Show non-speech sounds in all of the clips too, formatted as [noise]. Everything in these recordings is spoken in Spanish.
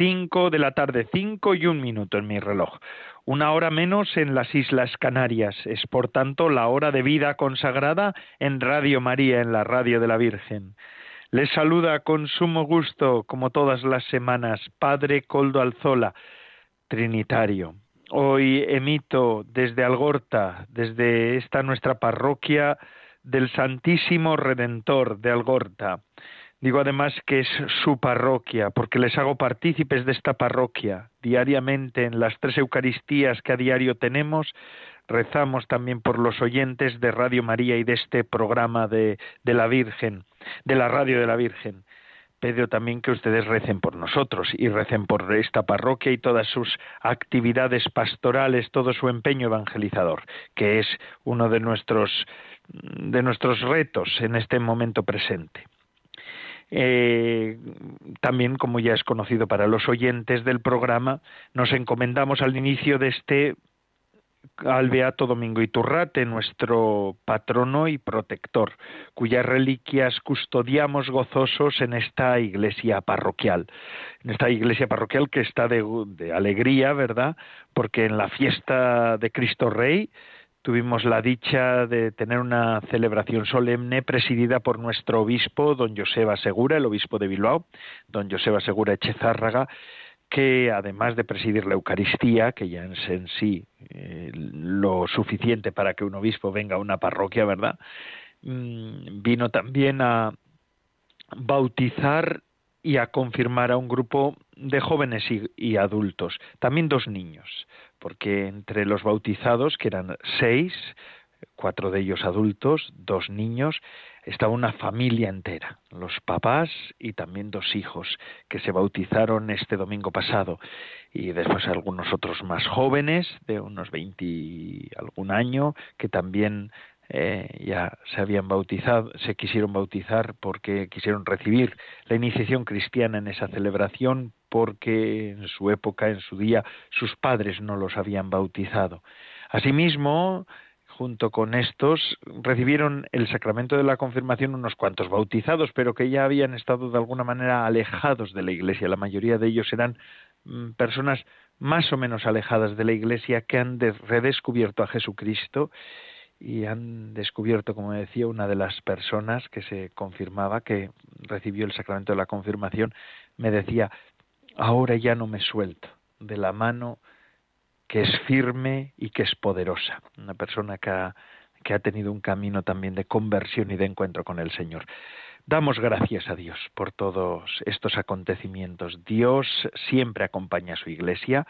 cinco de la tarde, cinco y un minuto en mi reloj. Una hora menos en las Islas Canarias. Es por tanto la hora de vida consagrada en Radio María, en la Radio de la Virgen. Les saluda con sumo gusto, como todas las semanas, Padre Coldo Alzola, Trinitario. Hoy emito desde Algorta, desde esta nuestra parroquia del Santísimo Redentor de Algorta. Digo además que es su parroquia, porque les hago partícipes de esta parroquia. Diariamente en las tres Eucaristías que a diario tenemos, rezamos también por los oyentes de Radio María y de este programa de, de la Virgen, de la Radio de la Virgen. Pido también que ustedes recen por nosotros y recen por esta parroquia y todas sus actividades pastorales, todo su empeño evangelizador, que es uno de nuestros, de nuestros retos en este momento presente. Eh, también, como ya es conocido para los oyentes del programa, nos encomendamos al inicio de este al Beato Domingo Iturrate, nuestro patrono y protector, cuyas reliquias custodiamos gozosos en esta iglesia parroquial. En esta iglesia parroquial que está de, de alegría, ¿verdad? Porque en la fiesta de Cristo Rey tuvimos la dicha de tener una celebración solemne presidida por nuestro obispo, don Joseba Segura, el obispo de Bilbao, don Joseba Segura Echezárraga, que además de presidir la Eucaristía, que ya es en sí eh, lo suficiente para que un obispo venga a una parroquia, ¿verdad? Mm, vino también a bautizar y a confirmar a un grupo de jóvenes y, adultos, también dos niños, porque entre los bautizados, que eran seis, cuatro de ellos adultos, dos niños, estaba una familia entera, los papás y también dos hijos que se bautizaron este domingo pasado y después algunos otros más jóvenes de unos veinti algún año que también eh, ya se habían bautizado, se quisieron bautizar porque quisieron recibir la iniciación cristiana en esa celebración porque en su época, en su día, sus padres no los habían bautizado. Asimismo, junto con estos, recibieron el sacramento de la confirmación unos cuantos bautizados, pero que ya habían estado de alguna manera alejados de la Iglesia. La mayoría de ellos eran mm, personas más o menos alejadas de la Iglesia que han redescubierto a Jesucristo y han descubierto, como decía, una de las personas que se confirmaba que recibió el sacramento de la confirmación, me decía, ahora ya no me suelto de la mano que es firme y que es poderosa. Una persona que ha, que ha tenido un camino también de conversión y de encuentro con el Señor. Damos gracias a Dios por todos estos acontecimientos. Dios siempre acompaña a su iglesia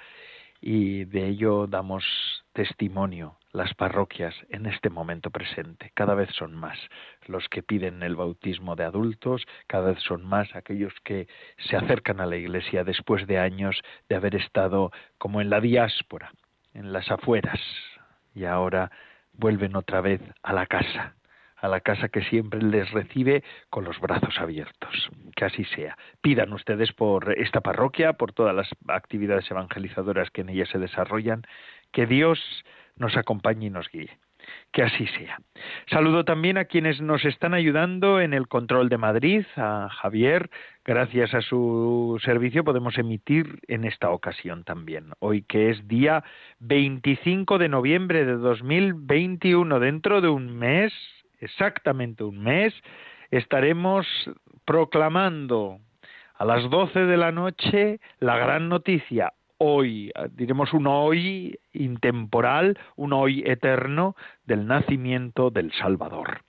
y de ello damos testimonio las parroquias en este momento presente. Cada vez son más los que piden el bautismo de adultos, cada vez son más aquellos que se acercan a la Iglesia después de años de haber estado como en la diáspora, en las afueras, y ahora vuelven otra vez a la casa, a la casa que siempre les recibe con los brazos abiertos. Que así sea. Pidan ustedes por esta parroquia, por todas las actividades evangelizadoras que en ella se desarrollan, que Dios nos acompañe y nos guíe. Que así sea. Saludo también a quienes nos están ayudando en el control de Madrid, a Javier. Gracias a su servicio podemos emitir en esta ocasión también. Hoy que es día 25 de noviembre de 2021, dentro de un mes, exactamente un mes, estaremos proclamando a las 12 de la noche la gran noticia hoy, diremos un hoy intemporal, un hoy eterno del nacimiento del Salvador.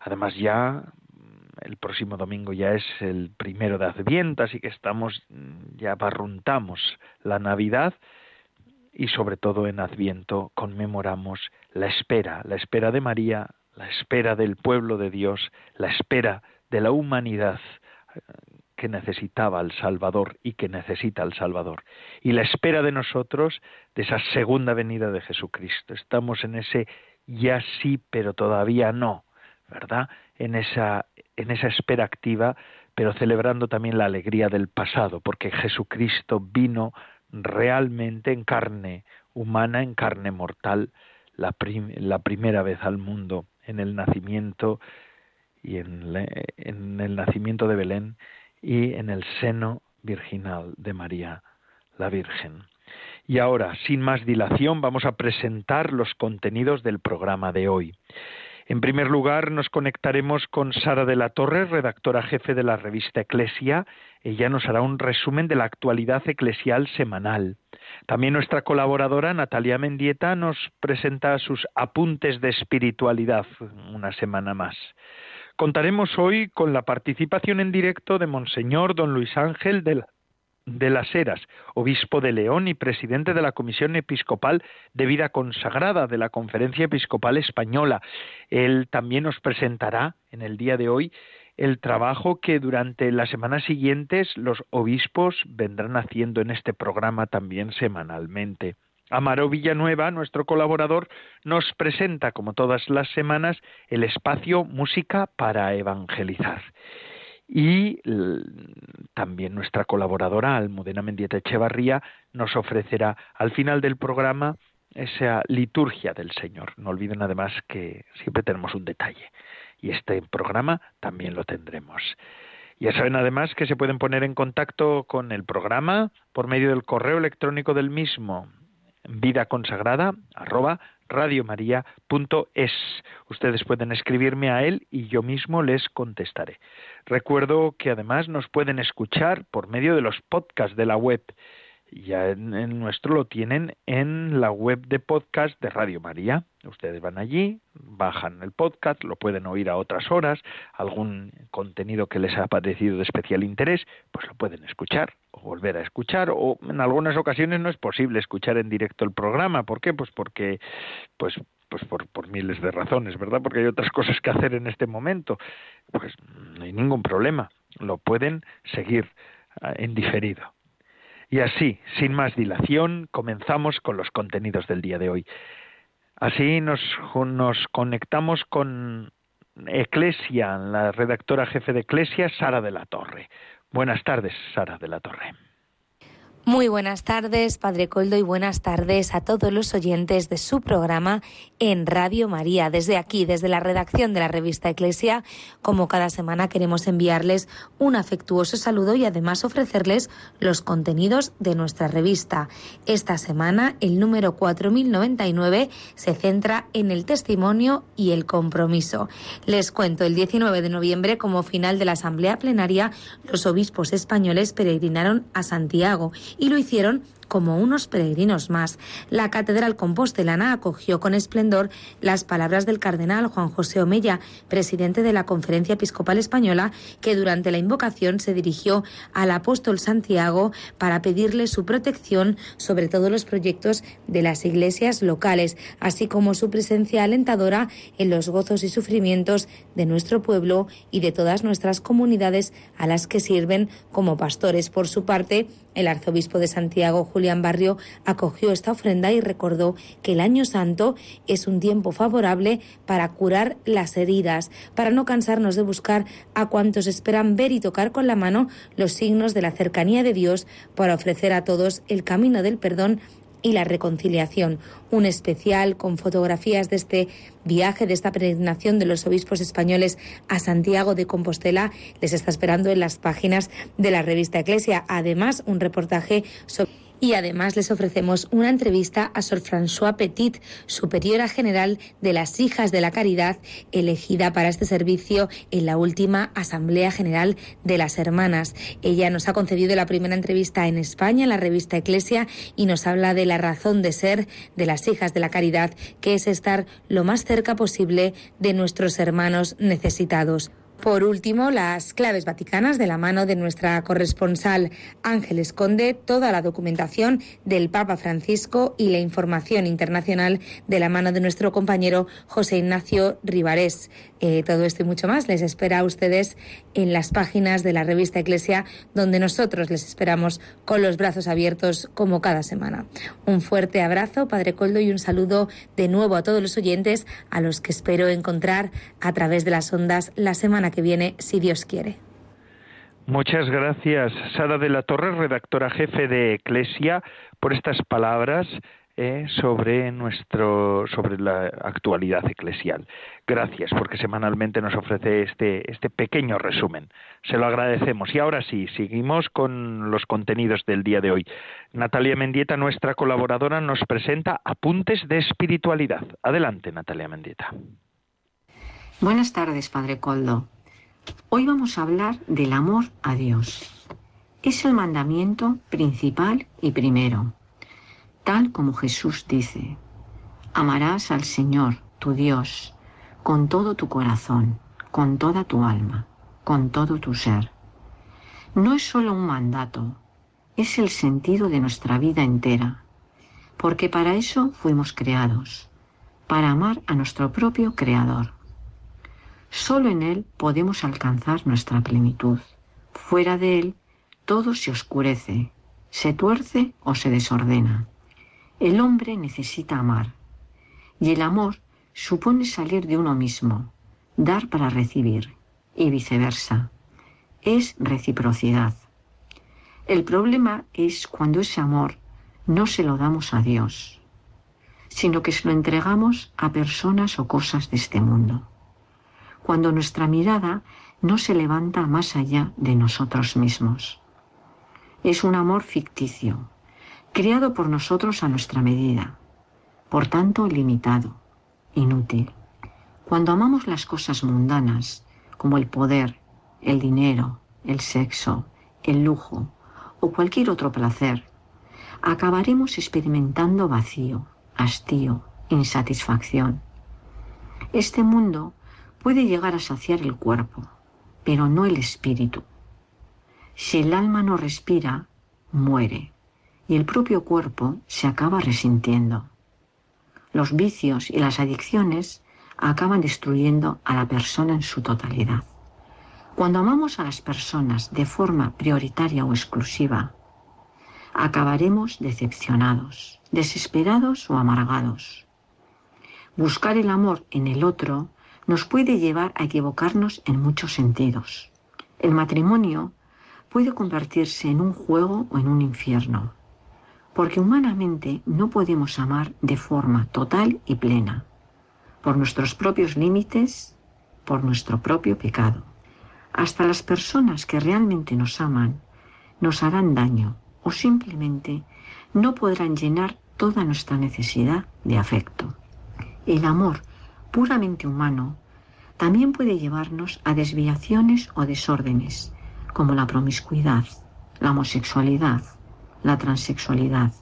Además ya mm, el próximo domingo ya es el primero de Adviento, así que estamos, mm, ya barruntamos la Navidad y sobre todo en Adviento conmemoramos la espera, la espera de María, la espera del pueblo de Dios, la espera de la humanidad que necesitaba al Salvador y que necesita al Salvador. Y la espera de nosotros de esa segunda venida de Jesucristo. Estamos en ese ya sí, pero todavía no, ¿verdad? En esa, en esa espera activa, pero celebrando también la alegría del pasado, porque Jesucristo vino realmente en carne humana, en carne mortal, la, la primera vez al mundo, en el nacimiento y en, en el nacimiento de Belén y en el seno virginal de María, la Virgen. Y ahora, sin más dilación, vamos a presentar los contenidos del programa de hoy. En primer lugar, nos conectaremos con Sara de la Torre, redactora jefe de la revista Eclesia. Ella nos hará un resumen de la actualidad eclesial semanal. También nuestra colaboradora Natalia Mendieta nos presenta sus apuntes de espiritualidad una semana más. Contaremos hoy con la participación en directo de Monseñor Don Luis Ángel de de las Heras, obispo de León y presidente de la Comisión Episcopal de Vida Consagrada de la Conferencia Episcopal Española. Él también nos presentará en el día de hoy el trabajo que durante las semanas siguientes los obispos vendrán haciendo en este programa también semanalmente. Amaro Villanueva, nuestro colaborador, nos presenta, como todas las semanas, el espacio Música para Evangelizar y también nuestra colaboradora Almudena Mendieta Echevarría nos ofrecerá al final del programa esa liturgia del Señor. No olviden además que siempre tenemos un detalle y este programa también lo tendremos. Ya saben además que se pueden poner en contacto con el programa por medio del correo electrónico del mismo vida consagrada radiomaria.es. Ustedes pueden escribirme a él y yo mismo les contestaré. Recuerdo que además nos pueden escuchar por medio de los podcasts de la web. Ya en, nuestro lo tienen en la web de podcast de Radio María. Ustedes van allí, bajan el podcast, lo pueden oír a otras horas, algún contenido que les ha parecido de especial interés, pues lo pueden escuchar o volver a escuchar o en algunas ocasiones no es posible escuchar en directo el programa. ¿Por qué? Pues porque pues pues por, por miles de razones, ¿verdad? Porque hay otras cosas que hacer en este momento. Pues no hay ningún problema. Lo pueden seguir ah, en diferido. Y así, sin más dilación, comenzamos con los contenidos del día de hoy. Así nos, nos conectamos con Eclesia, la redactora jefe de Eclesia, Sara de la Torre. Buenas tardes, Sara de la Torre. Muy buenas tardes, Padre Coldo, y buenas tardes a todos los oyentes de su programa en Radio María. Desde aquí, desde la redacción de la revista Eclesia, como cada semana queremos enviarles un afectuoso saludo y además ofrecerles los contenidos de nuestra revista. Esta semana, el número 4099 se centra en el testimonio y el compromiso. Les cuento, el 19 de noviembre, como final de la Asamblea Plenaria, los obispos españoles peregrinaron a Santiago y lo hicieron como unos peregrinos más. La Catedral Compostelana acogió con esplendor las palabras del cardenal Juan José Omella, presidente de la Conferencia Episcopal Española, que durante la invocación se dirigió al apóstol Santiago para pedirle su protección sobre todos los proyectos de las iglesias locales, así como su presencia alentadora en los gozos y sufrimientos de nuestro pueblo y de todas nuestras comunidades a las que sirven como pastores. Por su parte, el arzobispo de Santiago, Julián Barrio, acogió esta ofrenda y recordó que el año santo es un tiempo favorable para curar las heridas, para no cansarnos de buscar a cuantos esperan ver y tocar con la mano los signos de la cercanía de Dios, para ofrecer a todos el camino del perdón y la reconciliación. Un especial con fotografías de este viaje, de esta peregrinación de los obispos españoles a Santiago de Compostela, les está esperando en las páginas de la revista Eclesia. Además, un reportaje sobre y además les ofrecemos una entrevista a Sor François Petit, superiora general de las Hijas de la Caridad, elegida para este servicio en la última Asamblea General de las Hermanas. Ella nos ha concedido la primera entrevista en España, en la revista Eclesia, y nos habla de la razón de ser de las Hijas de la Caridad, que es estar lo más cerca posible de nuestros hermanos necesitados. Por último, las claves vaticanas de la mano de nuestra corresponsal Ángel Esconde, toda la documentación del Papa Francisco y la información internacional de la mano de nuestro compañero José Ignacio Rivarés. Eh, todo esto y mucho más les espera a ustedes en las páginas de la revista Iglesia, donde nosotros les esperamos con los brazos abiertos como cada semana. Un fuerte abrazo, Padre Coldo, y un saludo de nuevo a todos los oyentes a los que espero encontrar a través de las ondas la semana que viene, si Dios quiere. Muchas gracias, Sara de la Torre, redactora jefe de Eclesia, por estas palabras eh, sobre nuestro sobre la actualidad eclesial. Gracias, porque semanalmente nos ofrece este este pequeño resumen. Se lo agradecemos. Y ahora sí, seguimos con los contenidos del día de hoy. Natalia Mendieta, nuestra colaboradora, nos presenta apuntes de espiritualidad. Adelante, Natalia Mendieta. Buenas tardes, Padre Coldo. Hoy vamos a hablar del amor a Dios. Es el mandamiento principal y primero, tal como Jesús dice, amarás al Señor, tu Dios, con todo tu corazón, con toda tu alma, con todo tu ser. No es solo un mandato, es el sentido de nuestra vida entera, porque para eso fuimos creados, para amar a nuestro propio Creador. Solo en Él podemos alcanzar nuestra plenitud. Fuera de Él, todo se oscurece, se tuerce o se desordena. El hombre necesita amar. Y el amor supone salir de uno mismo, dar para recibir, y viceversa. Es reciprocidad. El problema es cuando ese amor no se lo damos a Dios, sino que se lo entregamos a personas o cosas de este mundo cuando nuestra mirada no se levanta más allá de nosotros mismos. Es un amor ficticio, creado por nosotros a nuestra medida, por tanto limitado, inútil. Cuando amamos las cosas mundanas, como el poder, el dinero, el sexo, el lujo o cualquier otro placer, acabaremos experimentando vacío, hastío, insatisfacción. Este mundo puede llegar a saciar el cuerpo, pero no el espíritu. Si el alma no respira, muere, y el propio cuerpo se acaba resintiendo. Los vicios y las adicciones acaban destruyendo a la persona en su totalidad. Cuando amamos a las personas de forma prioritaria o exclusiva, acabaremos decepcionados, desesperados o amargados. Buscar el amor en el otro nos puede llevar a equivocarnos en muchos sentidos. El matrimonio puede convertirse en un juego o en un infierno, porque humanamente no podemos amar de forma total y plena, por nuestros propios límites, por nuestro propio pecado. Hasta las personas que realmente nos aman nos harán daño o simplemente no podrán llenar toda nuestra necesidad de afecto. El amor puramente humano también puede llevarnos a desviaciones o desórdenes, como la promiscuidad, la homosexualidad, la transexualidad,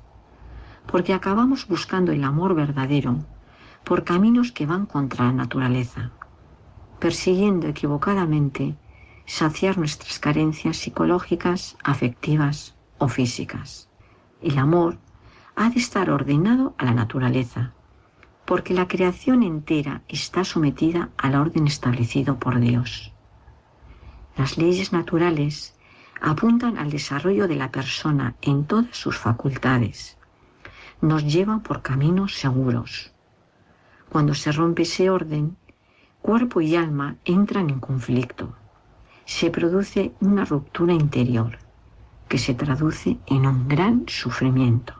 porque acabamos buscando el amor verdadero por caminos que van contra la naturaleza, persiguiendo equivocadamente saciar nuestras carencias psicológicas, afectivas o físicas. El amor ha de estar ordenado a la naturaleza, porque la creación entera está sometida al orden establecido por Dios. Las leyes naturales apuntan al desarrollo de la persona en todas sus facultades, nos llevan por caminos seguros. Cuando se rompe ese orden, cuerpo y alma entran en conflicto. Se produce una ruptura interior que se traduce en un gran sufrimiento.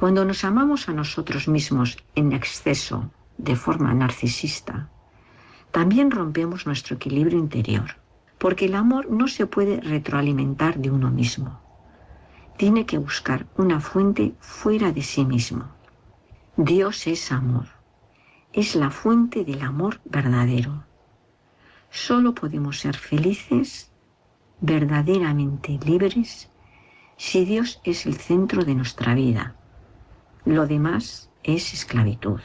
Cuando nos amamos a nosotros mismos en exceso, de forma narcisista, también rompemos nuestro equilibrio interior, porque el amor no se puede retroalimentar de uno mismo. Tiene que buscar una fuente fuera de sí mismo. Dios es amor, es la fuente del amor verdadero. Solo podemos ser felices, verdaderamente libres, si Dios es el centro de nuestra vida lo demás es esclavitud.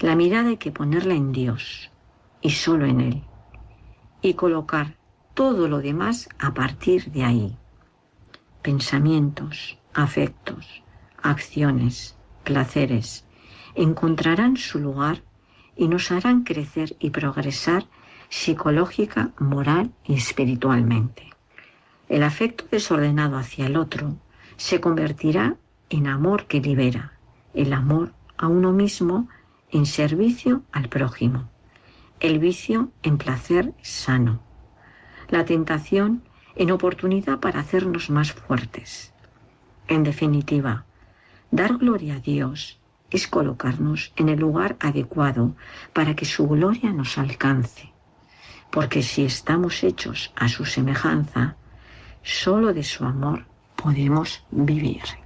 La mirada hay que ponerla en Dios y solo en Él. y colocar todo lo demás a partir de ahí. Pensamientos, afectos, acciones, placeres, encontrarán su lugar y nos harán crecer y progresar psicológica, moral y espiritualmente. El afecto desordenado hacia el otro se convertirá en amor que libera, el amor a uno mismo en servicio al prójimo, el vicio en placer sano, la tentación en oportunidad para hacernos más fuertes. En definitiva, dar gloria a Dios es colocarnos en el lugar adecuado para que su gloria nos alcance. Porque si estamos hechos a su semejanza, solo de su amor podemos vivir.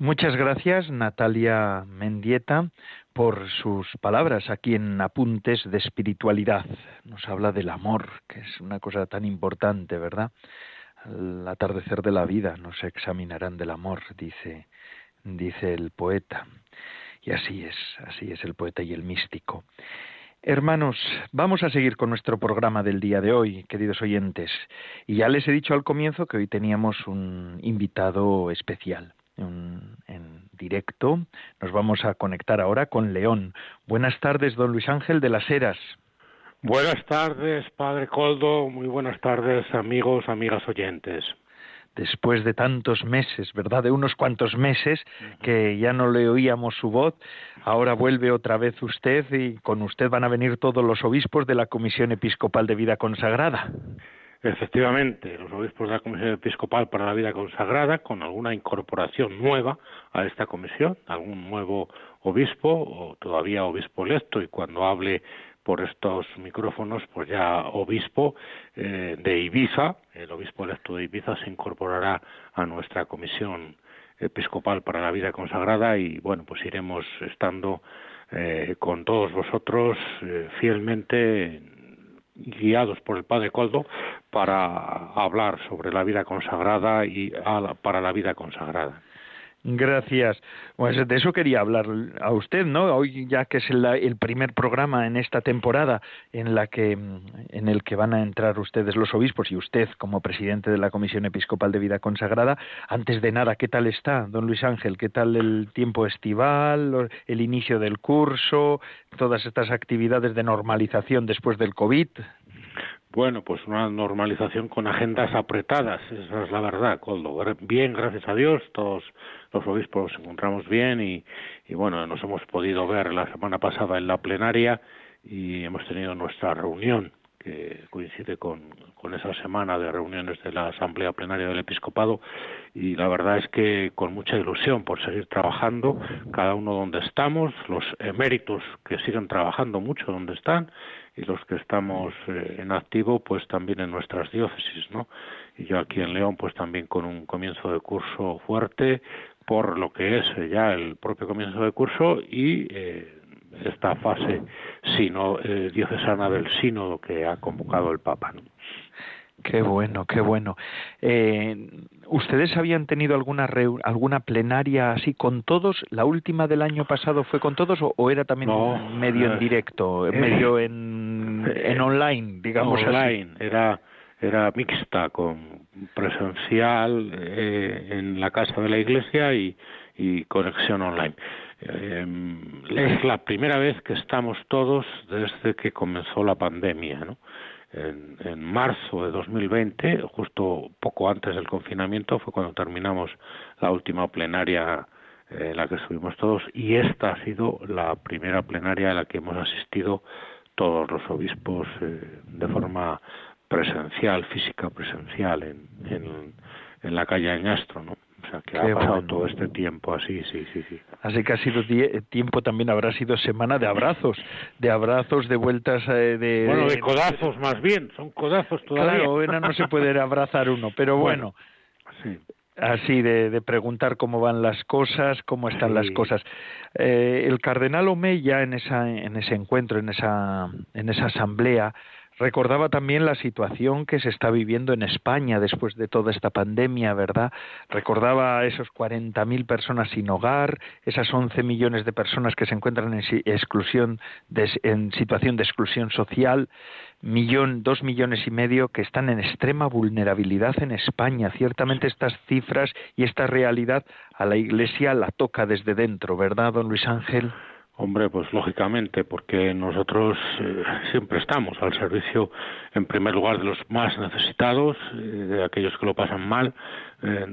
Muchas gracias, Natalia Mendieta, por sus palabras aquí en Apuntes de Espiritualidad. Nos habla del amor, que es una cosa tan importante, ¿verdad? Al atardecer de la vida nos examinarán del amor, dice, dice el poeta. Y así es, así es el poeta y el místico. Hermanos, vamos a seguir con nuestro programa del día de hoy, queridos oyentes. Y ya les he dicho al comienzo que hoy teníamos un invitado especial en directo. Nos vamos a conectar ahora con León. Buenas tardes, don Luis Ángel de las Heras. Buenas tardes, padre Coldo. Muy buenas tardes, amigos, amigas oyentes. Después de tantos meses, ¿verdad? De unos cuantos meses que ya no le oíamos su voz, ahora vuelve otra vez usted y con usted van a venir todos los obispos de la Comisión Episcopal de Vida Consagrada. Efectivamente, los obispos de la Comisión Episcopal para la Vida Consagrada, con alguna incorporación nueva a esta comisión, algún nuevo obispo o todavía obispo electo, y cuando hable por estos micrófonos, pues ya obispo eh, de Ibiza, el obispo electo de Ibiza se incorporará a nuestra comisión episcopal para la vida consagrada y bueno, pues iremos estando eh, con todos vosotros eh, fielmente guiados por el Padre Coldo para hablar sobre la vida consagrada y para la vida consagrada. Gracias. Pues de eso quería hablar a usted, ¿no? Hoy ya que es el, primer programa en esta temporada en la en el que van a entrar ustedes los obispos y usted como presidente de la Comisión Episcopal de Vida Consagrada. Antes de nada, ¿qué tal está, don Luis Ángel? ¿Qué tal el tiempo estival, el inicio del curso, todas estas actividades de normalización después del COVID? Bueno, pues una normalización con agendas apretadas, esa es la verdad, Coldo. Bien, gracias a Dios, todos los obispos nos encontramos bien y, bueno, nos hemos podido ver la semana pasada en la plenaria y hemos tenido nuestra reunión que coincide con, con, esa semana de reuniones de la Asamblea Plenaria del Episcopado y la verdad es que con mucha ilusión por seguir trabajando, cada uno donde estamos, los eméritos que siguen trabajando mucho donde están y los que estamos eh, en activo pues también en nuestras diócesis, ¿no? Y yo aquí en León pues también con un comienzo de curso fuerte por lo que es eh, ya el propio comienzo de curso y eh, esta fase sino diocesana del sínodo que ha convocado el Papa. ¿no? Qué bueno, qué bueno. Eh, ¿Ustedes habían tenido alguna alguna plenaria así con todos? ¿La última del año pasado fue con todos o, era también medio en directo, medio en, en online, digamos online, Era era mixta, con presencial eh, en la casa de la iglesia y, y conexión online. Eh, es la primera vez que estamos todos desde que comenzó la pandemia, ¿no? En, marzo de 2020, justo poco antes del confinamiento, fue cuando terminamos la última plenaria eh, en la que estuvimos todos y esta ha sido la primera plenaria en la que hemos asistido todos los obispos eh, de forma presencial, física presencial en, en, en la calle Añastro, ¿no? O sea, que ha pasado todo este tiempo así, sí, sí, sí. Así que ha sido tiempo también, habrá sido semana de abrazos, de abrazos, de vueltas eh, de... Bueno, de codazos más bien, son codazos todavía. Claro, bueno, no se puede abrazar uno, pero bueno. sí. Así de, de, preguntar cómo van las cosas, cómo están las cosas. Eh, el cardenal Omeya en esa en ese encuentro, en esa en esa asamblea recordaba también la situación que se está viviendo en España después de toda esta pandemia, ¿verdad? Recordaba a esos 40.000 personas sin hogar, esas 11 millones de personas que se encuentran en exclusión, en situación de exclusión social, millón, dos millones y medio que están en extrema vulnerabilidad en España. Ciertamente estas cifras y esta realidad a la Iglesia la toca desde dentro, ¿verdad, don Luis Ángel? Hombre, pues lógicamente, porque nosotros eh, siempre estamos al servicio, en primer lugar, de los más necesitados, eh, de aquellos que lo pasan mal, eh,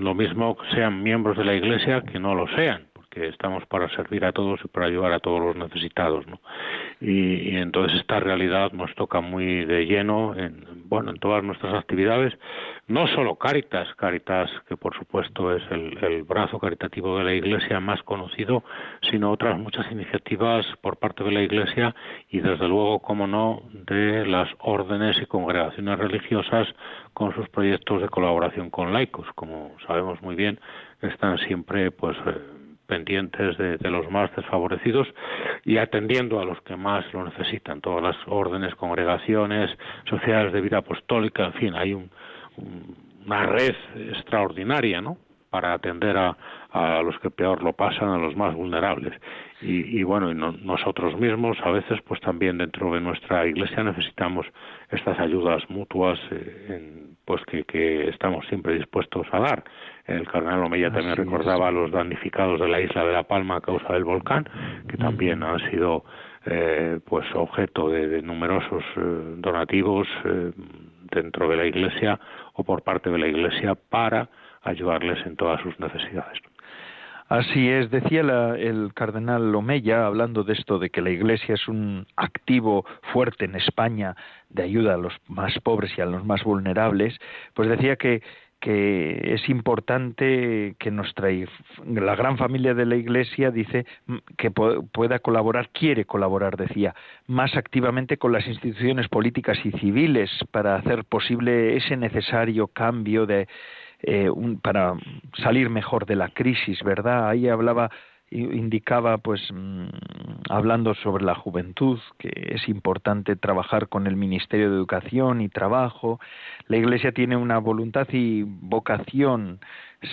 lo mismo que sean miembros de la Iglesia que no lo sean que estamos para servir a todos y para ayudar a todos los necesitados, ¿no? Y, entonces esta realidad nos toca muy de lleno en, bueno, en todas nuestras actividades, no solo Caritas, Caritas que por supuesto es el, el brazo caritativo de la Iglesia más conocido, sino otras muchas iniciativas por parte de la Iglesia y desde luego, como no, de las órdenes y congregaciones religiosas con sus proyectos de colaboración con laicos, como sabemos muy bien, están siempre pues eh, pendientes de, los más desfavorecidos y atendiendo a los que más lo necesitan, todas las órdenes, congregaciones, sociedades de vida apostólica, en fin, hay una red extraordinaria, ¿no? para atender a, a, los que peor lo pasan, a los más vulnerables. Y, y bueno, y nosotros mismos a veces, pues también dentro de nuestra iglesia necesitamos estas ayudas mutuas, eh, en, pues que, que, estamos siempre dispuestos a dar. El cardenal Omeya también recordaba a los damnificados de la isla de La Palma a causa del volcán, que también han sido eh, pues objeto de, numerosos eh, donativos dentro de la iglesia o por parte de la iglesia para ayudarles en todas sus necesidades. Así es, decía el cardenal Omeya, hablando de esto, de que la Iglesia es un activo fuerte en España de ayuda a los más pobres y a los más vulnerables, pues decía que, que es importante que nuestra la gran familia de la Iglesia dice que pueda colaborar, quiere colaborar, decía, más activamente con las instituciones políticas y civiles para hacer posible ese necesario cambio de eh, para salir mejor de la crisis, ¿verdad? Ahí hablaba indicaba pues mm, hablando sobre la juventud que es importante trabajar con el Ministerio de Educación y Trabajo la Iglesia tiene una voluntad y vocación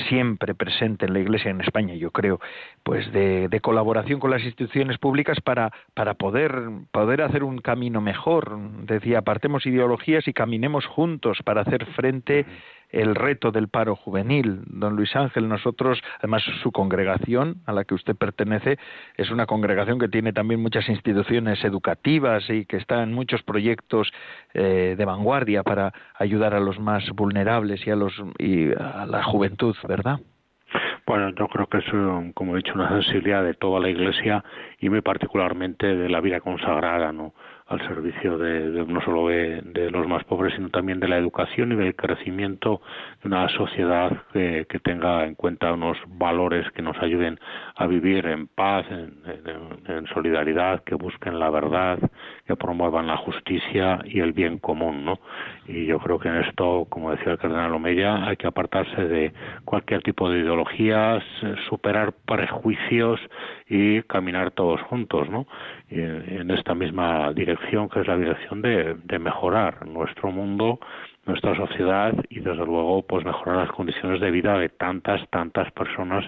siempre presente en la Iglesia en España, yo creo, pues de, de, colaboración con las instituciones públicas para, para poder, poder hacer un camino mejor. Decía, apartemos ideologías y caminemos juntos para hacer frente el reto del paro juvenil. Don Luis Ángel, nosotros, además su congregación a la que usted pertenece, es una congregación que tiene también muchas instituciones educativas y que está en muchos proyectos eh, de vanguardia para ayudar a los más vulnerables y a, los, y a la juventud, ¿verdad? Bueno, yo creo que es, como he dicho, una sensibilidad de toda la Iglesia y muy particularmente de la vida consagrada, ¿no? Al servicio de, no solo de, los más pobres, sino también de la educación y del crecimiento de una sociedad que, tenga en cuenta unos valores que nos ayuden a vivir en paz, en, solidaridad, que busquen la verdad, que promuevan la justicia y el bien común, ¿no? Y yo creo que en esto, como decía el cardenal Omeya, hay que apartarse de cualquier tipo de ideologías, superar prejuicios y caminar todos juntos, ¿no? en esta misma dirección, que es la dirección de, de mejorar nuestro mundo, nuestra sociedad y desde luego pues mejorar las condiciones de vida de tantas tantas personas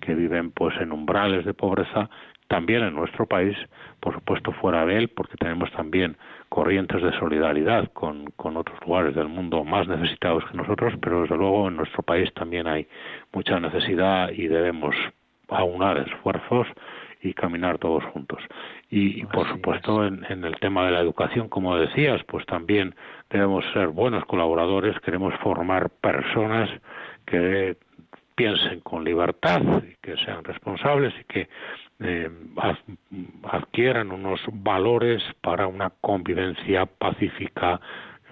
que viven pues en umbrales de pobreza también en nuestro país por supuesto fuera de él porque tenemos también corrientes de solidaridad con, con otros lugares del mundo más necesitados que nosotros pero desde luego en nuestro país también hay mucha necesidad y debemos aunar esfuerzos y caminar todos juntos. Y, por supuesto, en, el tema de la educación, como decías, pues también debemos ser buenos colaboradores, queremos formar personas que piensen con libertad, y que sean responsables y que eh, adquieran unos valores para una convivencia pacífica,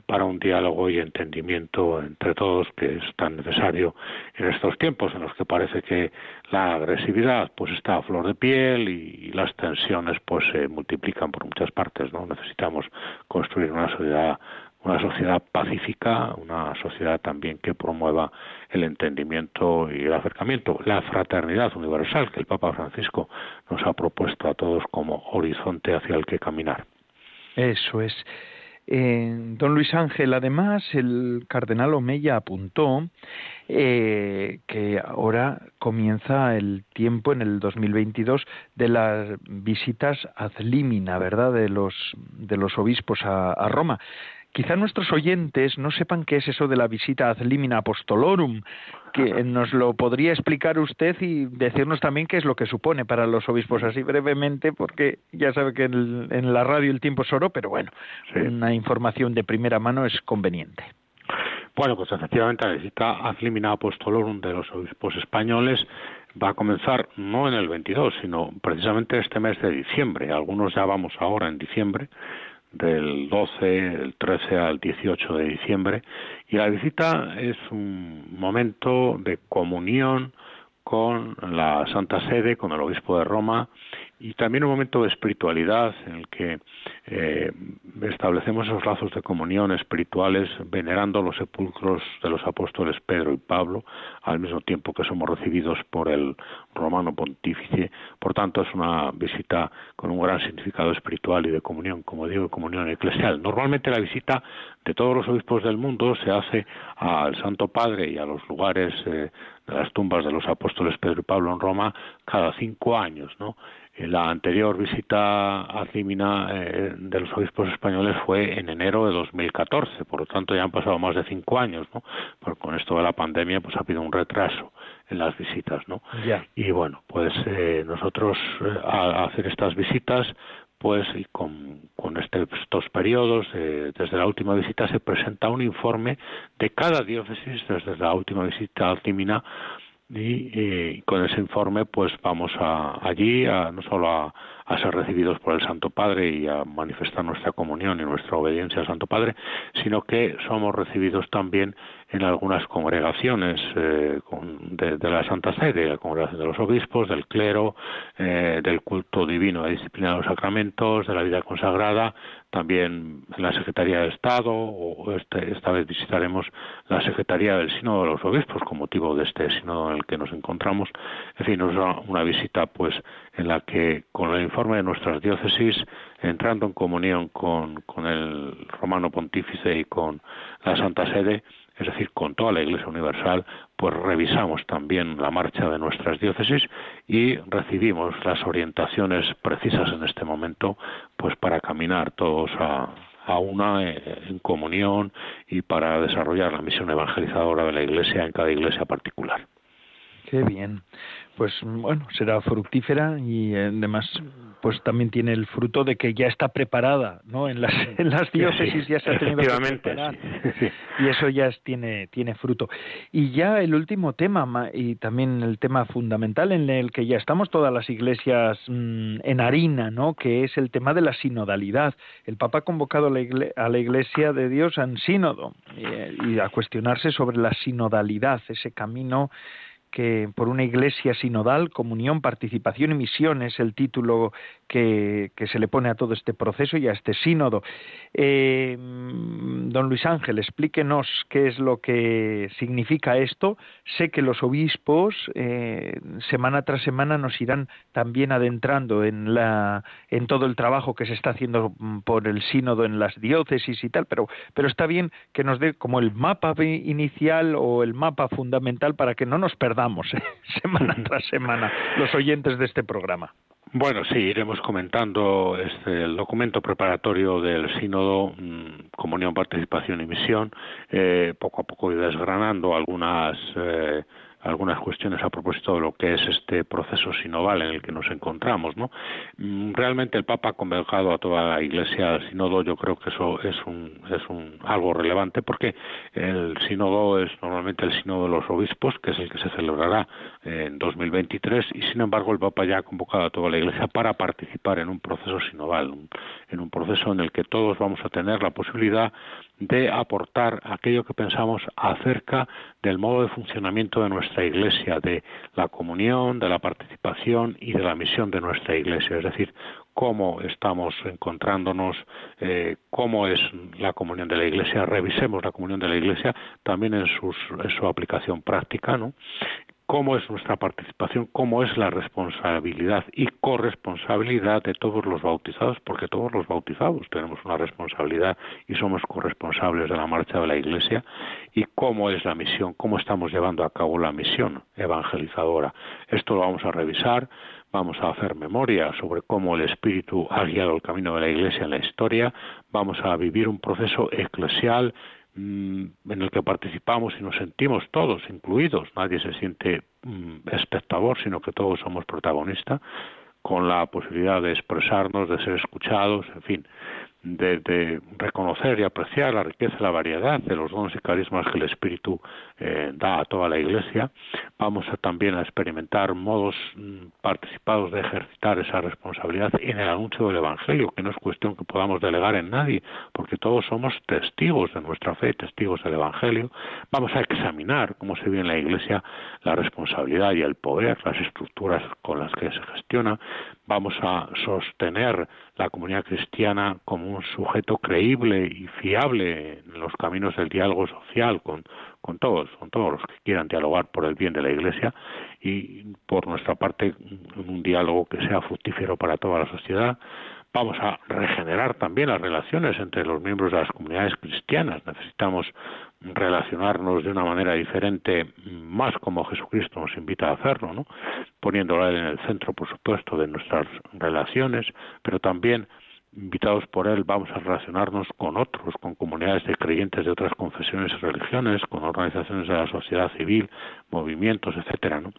para un diálogo y entendimiento entre todos que es tan necesario en estos tiempos en los que parece que la agresividad pues está a flor de piel y, las tensiones pues se multiplican por muchas partes no necesitamos construir una sociedad una sociedad pacífica, una sociedad también que promueva el entendimiento y el acercamiento, la fraternidad universal que el Papa Francisco nos ha propuesto a todos como horizonte hacia el que caminar. Eso es. Don Luis Ángel, además, el cardenal Omeya apuntó eh, que ahora comienza el tiempo en el 2022 de las visitas ad limina, ¿verdad?, de los, de los obispos a, a Roma. Quizá nuestros oyentes no sepan qué es eso de la visita ad limina apostolorum, que nos lo podría explicar usted y decirnos también qué es lo que supone para los obispos así brevemente, porque ya sabe que en, la radio el tiempo es oro, pero bueno, una información de primera mano es conveniente. Bueno, pues efectivamente la visita ad limina apostolorum de los obispos españoles va a comenzar no en el 22, sino precisamente este mes de diciembre. Algunos ya vamos ahora en diciembre del 12, el 13 al 18 de diciembre, y la visita es un momento de comunión con la Santa Sede, con el Obispo de Roma, y también un momento de espiritualidad en el que eh, establecemos esos lazos de comunión espirituales venerando los sepulcros de los apóstoles Pedro y Pablo al mismo tiempo que somos recibidos por el romano pontífice. Por tanto es una visita con un gran significado espiritual y de comunión como digo comunión eclesial. Normalmente la visita de todos los obispos del mundo se hace al Santo Padre y a los lugares eh, de las tumbas de los apóstoles Pedro y Pablo en Roma cada cinco años no la anterior visita a Címina eh, de los obispos españoles fue en enero de 2014, por lo tanto ya han pasado más de cinco años, ¿no? Porque con esto de la pandemia pues ha habido un retraso en las visitas, ¿no? Y bueno, pues eh, nosotros eh, al hacer estas visitas pues y con, con estos periodos, desde la última visita se presenta un informe de cada diócesis, desde la última visita a Címina y, con ese informe pues vamos a, allí a, no solo a, a, ser recibidos por el Santo Padre y a manifestar nuestra comunión y nuestra obediencia al Santo Padre, sino que somos recibidos también en algunas congregaciones eh, de, la Santa Sede, la congregación de los obispos, del clero, eh, del culto divino, de disciplina de los sacramentos, de la vida consagrada, también en la Secretaría de Estado, o este, esta vez visitaremos la Secretaría del Sínodo de los Obispos con motivo de este sínodo en el que nos encontramos. En fin, es una visita pues en la que con el informe de nuestras diócesis, entrando en comunión con, con el Romano Pontífice y con la Santa Sede, es decir, con toda la Iglesia Universal, pues revisamos también la marcha de nuestras diócesis y recibimos las orientaciones precisas en este momento, pues para caminar todos a, a una eh, en comunión y para desarrollar la misión evangelizadora de la Iglesia en cada iglesia particular. Qué bien pues bueno, será fructífera y además pues también tiene el fruto de que ya está preparada, ¿no? En las, [laughs] en las diócesis ya se ha tenido que preparar. Y eso ya tiene, tiene fruto. Y ya el último tema, y también el tema fundamental en el que ya estamos todas las iglesias mm, en harina, ¿no? Que es el tema de la sinodalidad. El Papa ha convocado a la Iglesia de Dios en sínodo y a cuestionarse sobre la sinodalidad, ese camino que por una iglesia sinodal, comunión, participación y misión es el título que, se le pone a todo este proceso y a este sínodo. Eh, don Luis Ángel, explíquenos qué es lo que significa esto. Sé que los obispos eh, semana tras semana nos irán también adentrando en, la, en todo el trabajo que se está haciendo por el sínodo en las diócesis y tal, pero, pero está bien que nos dé como el mapa inicial o el mapa fundamental para que no nos perdamos ¿eh? [laughs] semana [laughs] tras semana los oyentes de este programa. Bueno, sí, iremos comentando este, el documento preparatorio del Sínodo, mm, Comunión, Participación y Misión, eh, poco a poco y desgranando algunas eh, algunas cuestiones a propósito de lo que es este proceso sinodal en el que nos encontramos, ¿no? Mm, realmente el Papa ha convocado a toda la Iglesia al sínodo, yo creo que eso es un es un algo relevante porque el sínodo es normalmente el sínodo de los obispos, que es el que se celebrará en 2023 y sin embargo el Papa ya ha convocado a toda la Iglesia para participar en un proceso sinodal, en un proceso en el que todos vamos a tener la posibilidad de aportar aquello que pensamos acerca del modo de funcionamiento de nuestra Iglesia, de la comunión, de la participación y de la misión de nuestra Iglesia, es decir, cómo estamos encontrándonos, eh, cómo es la comunión de la Iglesia, revisemos la comunión de la Iglesia también en, en su aplicación práctica, ¿no? Cómo es nuestra participación, cómo es la responsabilidad y corresponsabilidad de todos los bautizados, porque todos los bautizados tenemos una responsabilidad y somos corresponsables de la marcha de la Iglesia, y cómo es la misión, cómo estamos llevando a cabo la misión evangelizadora. Esto lo vamos a revisar, vamos a hacer memoria sobre cómo el Espíritu ha guiado el camino de la Iglesia en la historia, vamos a vivir un proceso eclesial en el que participamos y nos sentimos todos incluidos, nadie se siente mm, espectador, sino que todos somos protagonistas, con la posibilidad de expresarnos, de ser escuchados, en fin, de, reconocer y apreciar la riqueza y la variedad de los dones y carismas que el Espíritu eh, da a toda la Iglesia. Vamos a, también a experimentar modos mm, participados de ejercitar esa responsabilidad en el anuncio del Evangelio, que no es cuestión que podamos delegar en nadie, porque todos somos testigos de nuestra fe, testigos del Evangelio. Vamos a examinar cómo se vive en la Iglesia la responsabilidad y el poder, las estructuras con las que se gestiona. Vamos a sostener la comunidad cristiana como un sujeto creíble y fiable en los caminos del diálogo social con, con todos, con todos los que quieran dialogar por el bien de la Iglesia y por nuestra parte un diálogo que sea fructífero para toda la sociedad. Vamos a regenerar también las relaciones entre los miembros de las comunidades cristianas. Necesitamos relacionarnos de una manera diferente, más como Jesucristo nos invita a hacerlo, ¿no? poniéndolo en el centro, por supuesto, de nuestras relaciones, pero también invitados por él vamos a relacionarnos con otros, con comunidades de creyentes de otras confesiones y religiones, con organizaciones de la sociedad civil, movimientos, etcétera, ¿no?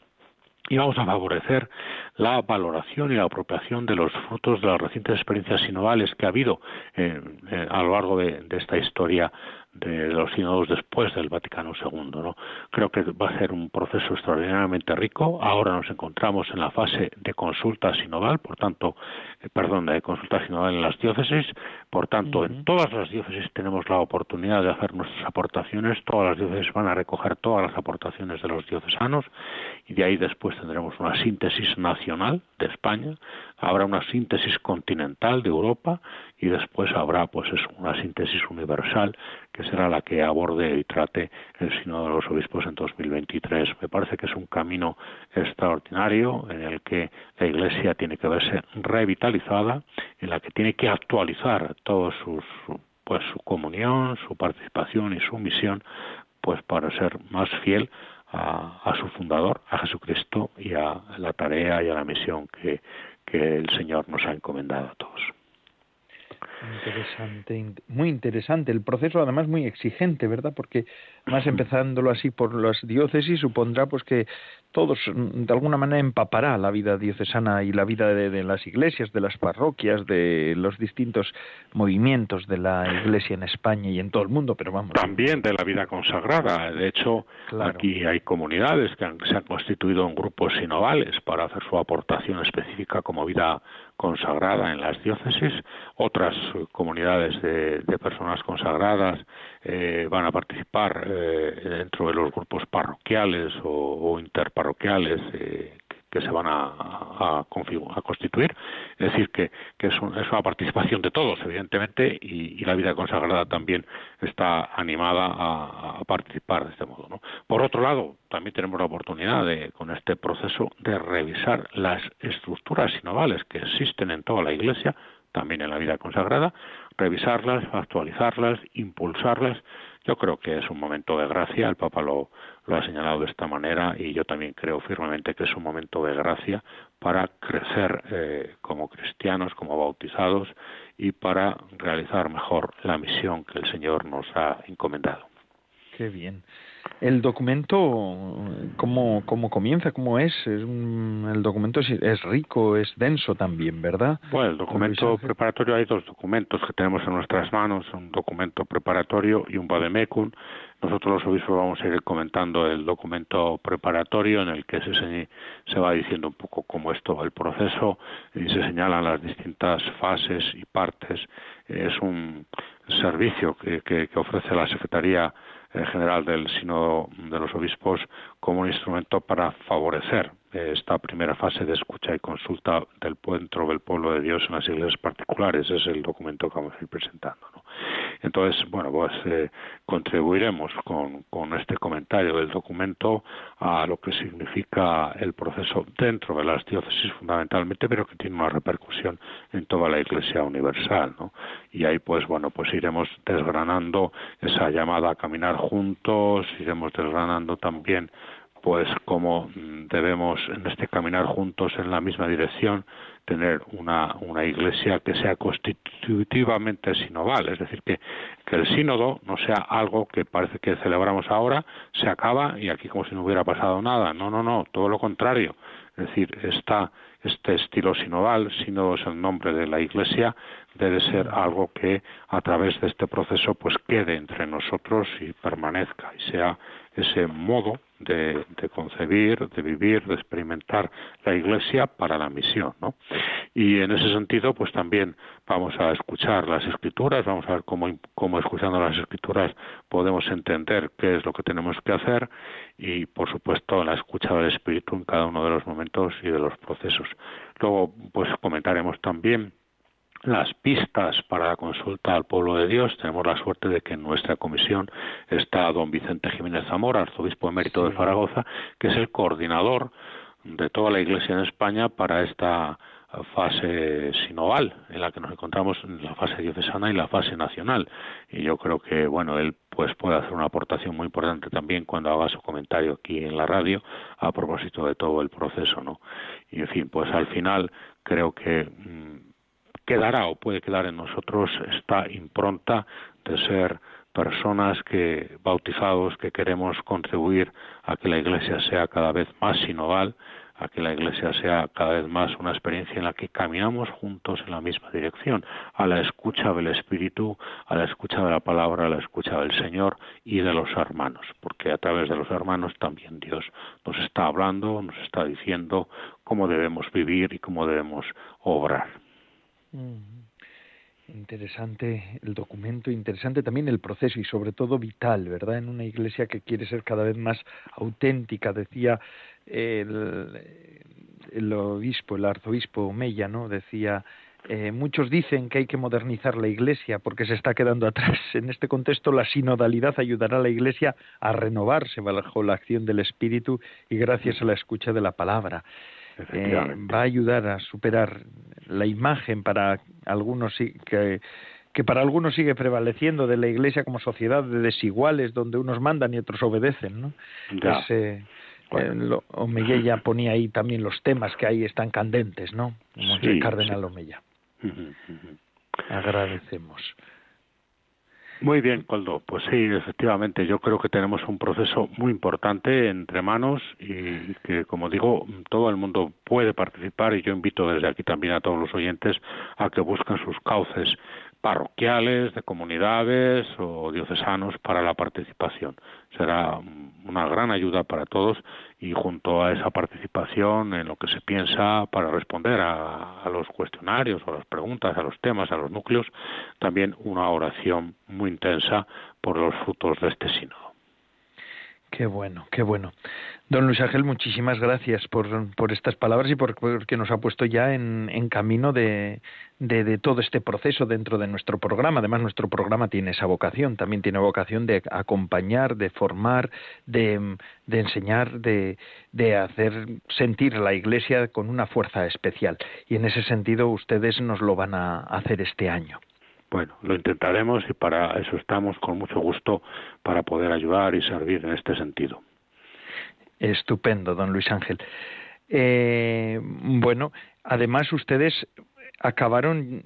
y vamos a favorecer la valoración y la apropiación de los frutos de las recientes experiencias sinodales que ha habido eh, eh, a lo largo de, esta historia de los sínodos después del Vaticano II. ¿no? Creo que va a ser un proceso extraordinariamente rico. Ahora nos encontramos en la fase de consulta sinodal, por tanto, eh, perdón, de consulta sinodal en las diócesis. Por tanto, en todas las diócesis tenemos la oportunidad de hacer nuestras aportaciones. Todas las diócesis van a recoger todas las aportaciones de los diocesanos y de ahí después tendremos una síntesis nacional de España, habrá una síntesis continental de Europa y después habrá pues una síntesis universal que será la que aborde y trate el Sínodo de los Obispos en 2023. Me parece que es un camino extraordinario en el que la Iglesia tiene que verse revitalizada, en la que tiene que actualizar todos sus pues su comunión, su participación y su misión, pues para ser más fiel a, su fundador, a Jesucristo, y a la tarea y a la misión que, que el Señor nos ha encomendado a todos. Interesante, muy interesante. El proceso además muy exigente, ¿verdad? Porque más [clears throat] empezándolo así por las diócesis supondrá pues que todos mm, de alguna manera empapará la vida diocesana y la vida de, las iglesias, de las parroquias, de los distintos movimientos de la iglesia en España y en todo el mundo, pero vamos. También de la vida consagrada. De hecho, aquí hay comunidades que se han constituido en grupos sinodales para hacer su aportación específica como vida consagrada en las diócesis, otras comunidades de, personas consagradas eh, van a participar eh, dentro de los grupos parroquiales o, interparroquiales eh, se van a, constituir. Es decir, que, es, una participación de todos, evidentemente, y, la vida consagrada también está animada a, participar de este modo. Por otro lado, también tenemos la oportunidad de, con este proceso de revisar las estructuras sinodales que existen en toda la Iglesia, también en la vida consagrada, revisarlas, actualizarlas, impulsarlas. Yo creo que es un momento de gracia, el Papa lo, lo ha señalado de esta manera y yo también creo firmemente que es un momento de gracia para crecer eh, como cristianos, como bautizados y para realizar mejor la misión que el Señor nos ha encomendado. Qué bien. El documento, ¿cómo, cómo comienza? ¿Cómo es? es el documento es, rico, es denso también, ¿verdad? Bueno, el documento preparatorio, hay dos documentos que tenemos en nuestras manos, un documento preparatorio y un vademecum. Nosotros los obispos vamos a ir comentando el documento preparatorio en el que se, se va diciendo un poco cómo es todo el proceso y se señalan las distintas fases y partes. Es un servicio que, que ofrece la Secretaría general del Sínodo de los Obispos como un instrumento para favorecer esta primera fase de escucha y consulta del encuentro del pueblo de Dios en las iglesias particulares. Es el documento que vamos a ir presentando. Entonces, bueno, pues eh, contribuiremos con, con este comentario del documento a lo que significa el proceso dentro de las diócesis fundamentalmente, pero que tiene una repercusión en toda la Iglesia universal, ¿no? Y ahí, pues bueno, pues iremos desgranando esa llamada a caminar juntos, iremos desgranando también pues cómo debemos en este caminar juntos en la misma dirección tener una, una iglesia que sea constitutivamente sinoval, es decir, que, que el sínodo no sea algo que parece que celebramos ahora, se acaba y aquí como si no hubiera pasado nada. No, no, no, todo lo contrario. Es decir, está este estilo sinodal, sínodo es el nombre de la iglesia, debe ser algo que a través de este proceso pues quede entre nosotros y permanezca y sea ese modo de, concebir, de vivir, de experimentar la Iglesia para la misión, ¿no? Y en ese sentido, pues también vamos a escuchar las Escrituras, vamos a ver cómo, cómo escuchando las Escrituras podemos entender qué es lo que tenemos que hacer y, por supuesto, la escucha del Espíritu en cada uno de los momentos y de los procesos. Luego, pues comentaremos también las pistas para la consulta al pueblo de Dios. Tenemos la suerte de que en nuestra comisión está don Vicente Jiménez Zamora, arzobispo emérito de Zaragoza, que es el coordinador de toda la Iglesia en España para esta fase sinodal en la que nos encontramos en la fase diocesana y la fase nacional. Y yo creo que bueno él pues puede hacer una aportación muy importante también cuando haga su comentario aquí en la radio a propósito de todo el proceso no y en fin pues al final creo que mm, quedará o puede quedar en nosotros esta impronta de ser personas que bautizados que queremos contribuir a que la iglesia sea cada vez más sinodal, a que la iglesia sea cada vez más una experiencia en la que caminamos juntos en la misma dirección, a la escucha del Espíritu, a la escucha de la palabra, a la escucha del Señor y de los hermanos, porque a través de los hermanos también Dios nos está hablando, nos está diciendo cómo debemos vivir y cómo debemos obrar. Interesante el documento, interesante también el proceso y sobre todo vital, ¿verdad? En una iglesia que quiere ser cada vez más auténtica, decía el, obispo, el arzobispo Mella, ¿no? Decía, eh, muchos dicen que hay que modernizar la iglesia porque se está quedando atrás. En este contexto, la sinodalidad ayudará a la iglesia a renovarse bajo la acción del Espíritu y gracias a la escucha de la palabra. Eh, va a ayudar a superar la imagen para algunos que que para algunos sigue prevaleciendo de la Iglesia como sociedad de desiguales donde unos mandan y otros obedecen, ¿no? Eh, Omeya ponía ahí también los temas que ahí están candentes, ¿no? Como el cardenal Omeya. Agradecemos. Muy bien, Coldo. Pues sí, efectivamente, yo creo que tenemos un proceso muy importante entre manos y que, como digo, todo el mundo puede participar y yo invito desde aquí también a todos los oyentes a que busquen sus cauces parroquiales, de comunidades o diocesanos para la participación. Será una gran ayuda para todos y junto a esa participación en lo que se piensa para responder a, los cuestionarios, a las preguntas, a los temas, a los núcleos, también una oración muy intensa por los frutos de este sínodo. Qué bueno, qué bueno. Don Luis Ángel, muchísimas gracias por, por estas palabras y por, porque nos ha puesto ya en, camino de, de, todo este proceso dentro de nuestro programa. Además, nuestro programa tiene esa vocación, también tiene vocación de acompañar, de formar, de, enseñar, de, de hacer sentir la Iglesia con una fuerza especial. Y en ese sentido, ustedes nos lo van a hacer este año. Bueno, lo intentaremos y para eso estamos con mucho gusto para poder ayudar y servir en este sentido. Estupendo, don Luis Ángel. Eh, bueno, además ustedes acabaron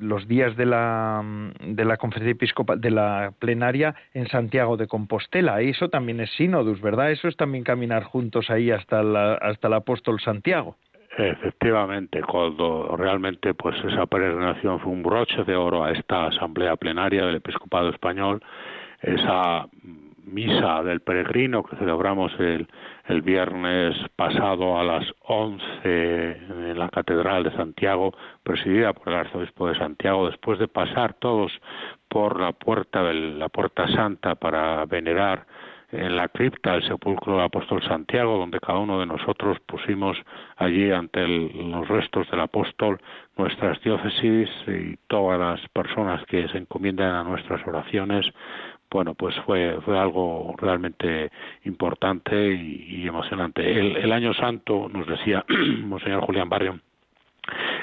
los días de la, de la conferencia episcopal, de la plenaria en Santiago de Compostela. Eso también es sínodus, ¿verdad? Eso es también caminar juntos ahí hasta, hasta el apóstol Santiago. Efectivamente, cuando realmente pues esa peregrinación fue un broche de oro a esta asamblea plenaria del episcopado español, esa misa del peregrino que celebramos el, el viernes pasado a las once en la Catedral de Santiago, presidida por el arzobispo de Santiago, después de pasar todos por la puerta la puerta santa para venerar en la cripta el sepulcro del apóstol Santiago, donde cada uno de nosotros pusimos allí ante los restos del apóstol nuestras diócesis y todas las personas que se encomiendan a nuestras oraciones, bueno, pues fue, fue algo realmente importante y, emocionante. El, el, año santo, nos decía [clears throat] Monseñor Julián Barrio,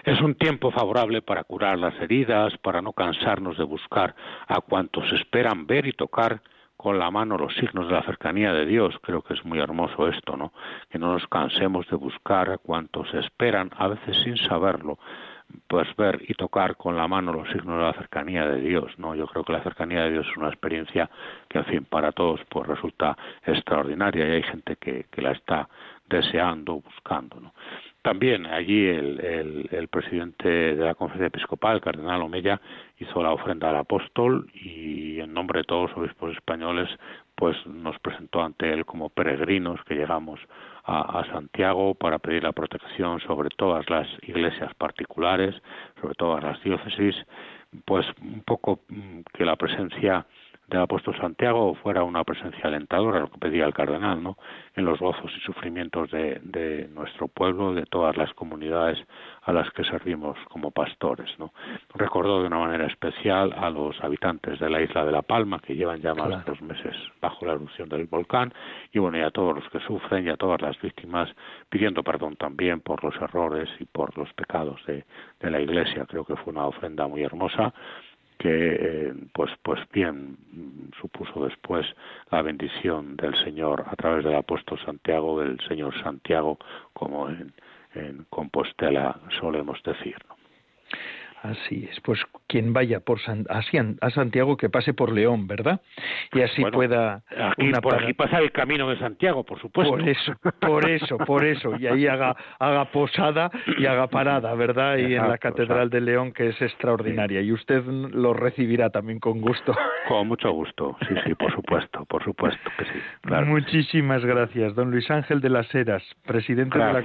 es un tiempo favorable para curar las heridas, para no cansarnos de buscar a cuantos esperan ver y tocar con la mano los signos de la cercanía de Dios. Creo que es muy hermoso esto, ¿no? Que no nos cansemos de buscar a cuantos esperan, a veces sin saberlo, pues ver y tocar con la mano los signos de la cercanía de Dios, ¿no? Yo creo que la cercanía de Dios es una experiencia que, en fin, para todos pues resulta extraordinaria y hay gente que, que la está deseando, buscando, ¿no? También allí el, el, presidente de la conferencia episcopal, el cardenal Omeya, hizo la ofrenda al apóstol y en nombre de todos los obispos españoles, pues nos presentó ante él como peregrinos que llegamos a, Santiago para pedir la protección sobre todas las iglesias particulares, sobre todas las diócesis, pues un poco mm, que la presencia del apóstol Santiago fuera una presencia alentadora, lo que pedía el cardenal, ¿no? En los gozos y sufrimientos de, de nuestro pueblo, de todas las comunidades a las que servimos como pastores, ¿no? Recordó de una manera especial a los habitantes de la isla de La Palma, que llevan ya más de dos meses bajo la erupción del volcán, y bueno, y a todos los que sufren y a todas las víctimas, pidiendo perdón también por los errores y por los pecados de, de la Iglesia. Creo que fue una ofrenda muy hermosa que eh, pues pues bien supuso después la bendición del Señor a través del apóstol Santiago del Señor Santiago como en, en Compostela solemos decir Así es, pues quien vaya por a Santiago que pase por León, ¿verdad? Y así pueda... Aquí, por aquí pasa el camino de Santiago, por supuesto. Por eso, por eso, por eso. Y ahí haga, haga posada y haga parada, ¿verdad? Y en la Catedral de León, que es extraordinaria. Y usted lo recibirá también con gusto. Con mucho gusto, sí, sí, por supuesto, por supuesto que sí. Muchísimas gracias, don Luis Ángel de las Heras, presidente de la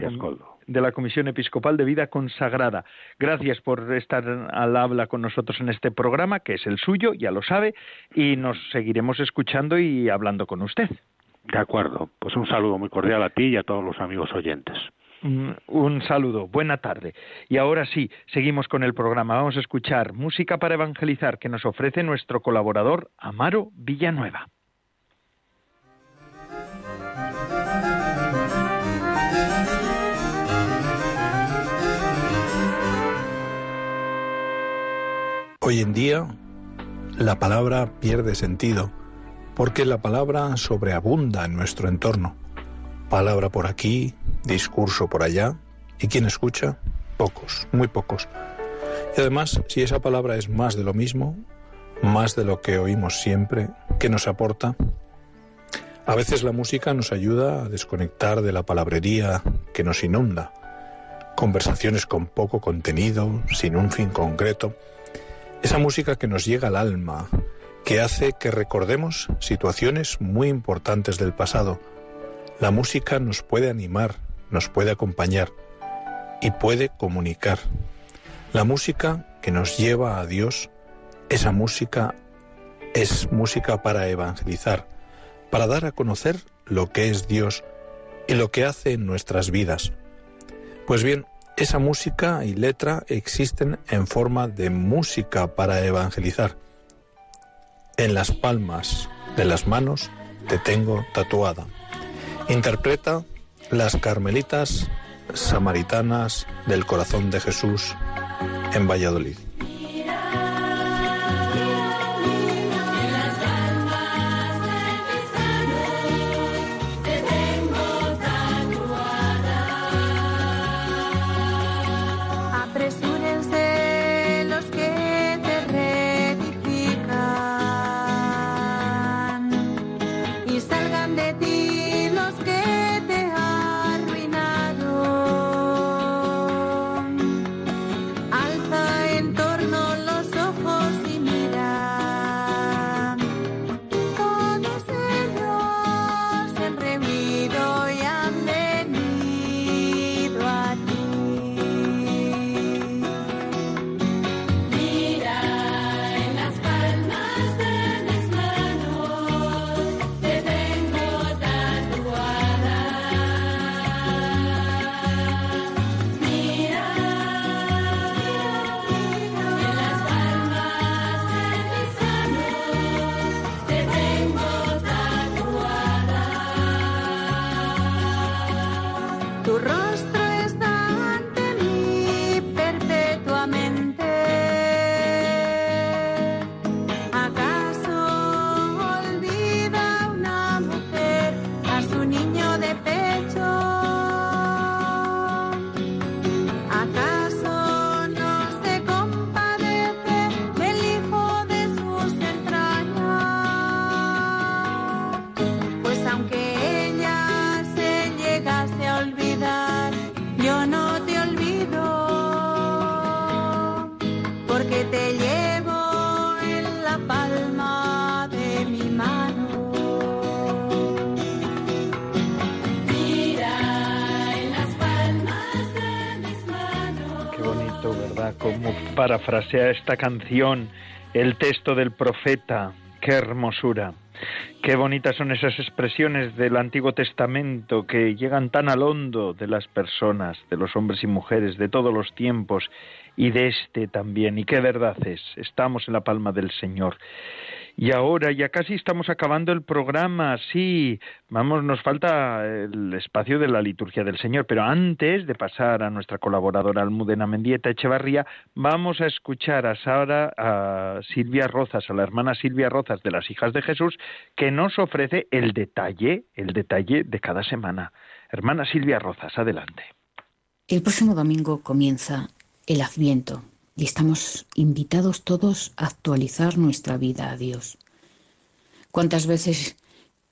de la Comisión Episcopal de Vida Consagrada. Gracias por estar al habla con nosotros en este programa, que es el suyo, ya lo sabe, y nos seguiremos escuchando y hablando con usted. De acuerdo, pues un saludo muy cordial a ti y a todos los amigos oyentes. Mm, un saludo, buena tarde. Y ahora sí, seguimos con el programa. Vamos a escuchar música para evangelizar que nos ofrece nuestro colaborador Amaro Villanueva. Hoy en día la palabra pierde sentido porque la palabra sobreabunda en nuestro entorno. Palabra por aquí, discurso por allá, y quien escucha, pocos, muy pocos. Y además, si esa palabra es más de lo mismo, más de lo que oímos siempre, ¿qué nos aporta? A veces la música nos ayuda a desconectar de la palabrería que nos inunda. Conversaciones con poco contenido, sin un fin concreto esa música que nos llega al alma, que hace que recordemos situaciones muy importantes del pasado. La música nos puede animar, nos puede acompañar y puede comunicar. La música que nos lleva a Dios, esa música es música para evangelizar, para dar a conocer lo que es Dios y lo que hace en nuestras vidas. Pues bien, esa música y letra existen en forma de música para evangelizar. En las palmas de las manos te tengo tatuada. Interpreta las carmelitas samaritanas del corazón de Jesús en Valladolid. Parafrasea esta canción el texto del profeta. Qué hermosura. Qué bonitas son esas expresiones del Antiguo Testamento que llegan tan al hondo de las personas, de los hombres y mujeres, de todos los tiempos y de este también. Y qué verdad es, estamos en la palma del Señor. Y ahora ya casi estamos acabando el programa, sí, vamos, nos falta el espacio de la liturgia del Señor, pero antes de pasar a nuestra colaboradora Almudena Mendieta Echevarría, vamos a escuchar a Sara, a Silvia Rozas, a la hermana Silvia Rozas de las Hijas de Jesús, que nos ofrece el detalle, el detalle de cada semana. Hermana Silvia Rozas, adelante. El próximo domingo comienza el Adviento y estamos invitados todos a actualizar nuestra vida a Dios. ¿Cuántas veces,